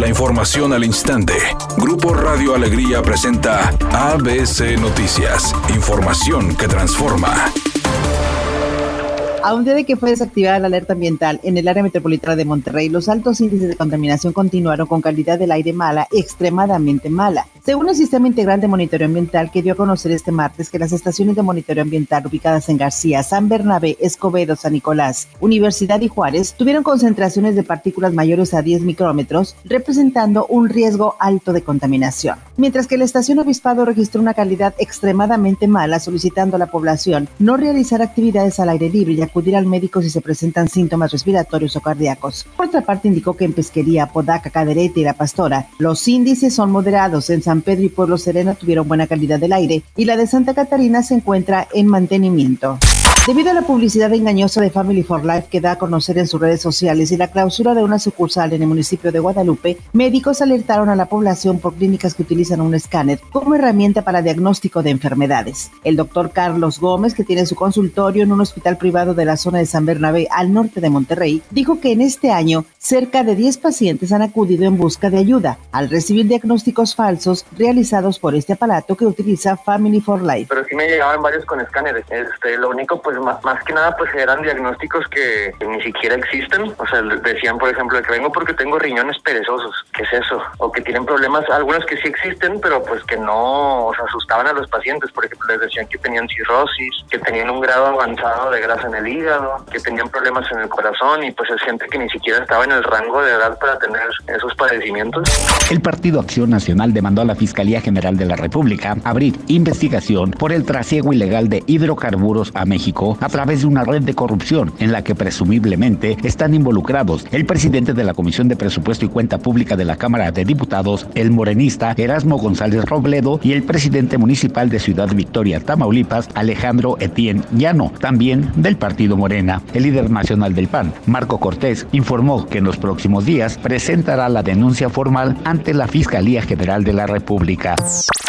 La información al instante. Grupo Radio Alegría presenta ABC Noticias. Información que transforma. A un día de que fue desactivada la alerta ambiental en el área metropolitana de Monterrey, los altos índices de contaminación continuaron con calidad del aire mala, extremadamente mala. Según el Sistema Integral de Monitoreo Ambiental que dio a conocer este martes que las estaciones de monitoreo ambiental ubicadas en García, San Bernabé, Escobedo, San Nicolás, Universidad y Juárez tuvieron concentraciones de partículas mayores a 10 micrómetros, representando un riesgo alto de contaminación. Mientras que la estación Obispado registró una calidad extremadamente mala, solicitando a la población no realizar actividades al aire libre y acudir al médico si se presentan síntomas respiratorios o cardíacos. Por otra parte, indicó que en Pesquería, Podaca, Caderete y La Pastora, los índices son moderados. En San Pedro y Pueblo Sereno tuvieron buena calidad del aire y la de Santa Catarina se encuentra en mantenimiento. Debido a la publicidad engañosa de Family for Life que da a conocer en sus redes sociales y la clausura de una sucursal en el municipio de Guadalupe, médicos alertaron a la población por clínicas que utilizan un escáner como herramienta para diagnóstico de enfermedades. El doctor Carlos Gómez, que tiene su consultorio en un hospital privado de la zona de San Bernabé al norte de Monterrey, dijo que en este año cerca de 10 pacientes han acudido en busca de ayuda al recibir diagnósticos falsos realizados por este aparato que utiliza Family for Life. Sí me llegaban varios con escáneres. Este, lo único, pues más, que nada, pues eran diagnósticos que, ni siquiera existen. O sea, decían, por ejemplo, que vengo porque tengo riñones perezosos. ¿Qué es eso? O que tienen problemas, algunos que sí existen, pero pues que no, o sea, asustaban a los pacientes. Por ejemplo, les decían que tenían cirrosis, que tenían un grado avanzado de grasa en el hígado, que tenían problemas en el corazón y pues es gente que ni siquiera estaba en el rango de edad para tener esos padecimientos. El Partido Acción Nacional demandó a la Fiscalía General de la República abrir investigación por el trasiego ilegal de hidrocarburos a México a través de una red de corrupción en la que presumiblemente están involucrados el presidente de la Comisión de Presupuesto y Cuenta Pública de la Cámara de Diputados, el morenista Erasmo González Robledo y el presidente municipal de Ciudad Victoria, Tamaulipas, Alejandro Etienne Llano, también del Partido Morena. El líder nacional del PAN, Marco Cortés, informó que en los próximos días presentará la denuncia formal ante la Fiscalía General de la República.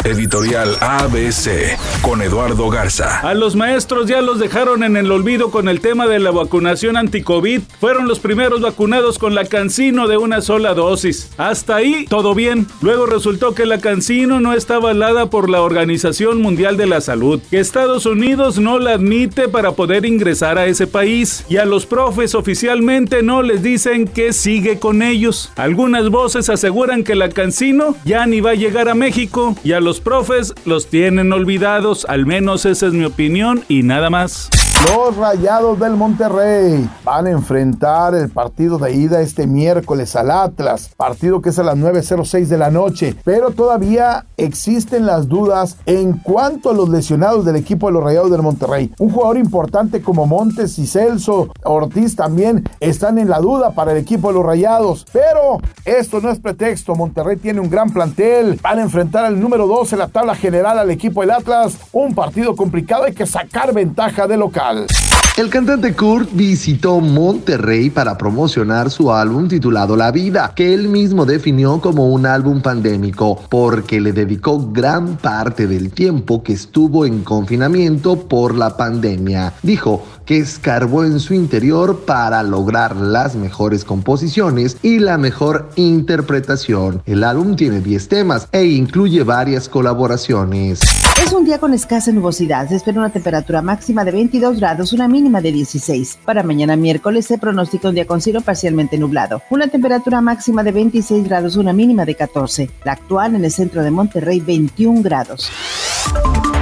Editorial ABC con Eduardo Garza. A los maestros ya los dejaron en el olvido con el tema de la vacunación anti-COVID. Fueron los primeros vacunados con la cancino de una sola dosis. Hasta ahí todo bien. Luego resultó que la cancino no está avalada por la Organización Mundial de la Salud, que Estados Unidos no la admite para poder ingresar a ese país. Y a los profes oficialmente no les dicen que sigue con ellos. Algunas voces aseguran que la cancino ya ni va a llegar a México y a los profes los tienen olvidados, al menos esa es mi opinión y nada más. Los Rayados del Monterrey van a enfrentar el partido de ida este miércoles al Atlas, partido que es a las 9.06 de la noche, pero todavía existen las dudas en cuanto a los lesionados del equipo de los Rayados del Monterrey. Un jugador importante como Montes y Celso Ortiz también están en la duda para el equipo de los Rayados, pero esto no es pretexto, Monterrey tiene un gran plantel, van a enfrentar al número 2 en la tabla general al equipo del Atlas, un partido complicado, hay que sacar ventaja de local. El cantante Kurt visitó Monterrey para promocionar su álbum titulado La Vida, que él mismo definió como un álbum pandémico, porque le dedicó gran parte del tiempo que estuvo en confinamiento por la pandemia. Dijo que escarbó en su interior para lograr las mejores composiciones y la mejor interpretación. El álbum tiene 10 temas e incluye varias colaboraciones. Es un día con escasa nubosidad. Se espera una temperatura máxima de 22 grados, una mínima de 16. Para mañana miércoles se pronostica un día con cielo parcialmente nublado. Una temperatura máxima de 26 grados, una mínima de 14. La actual en el centro de Monterrey, 21 grados.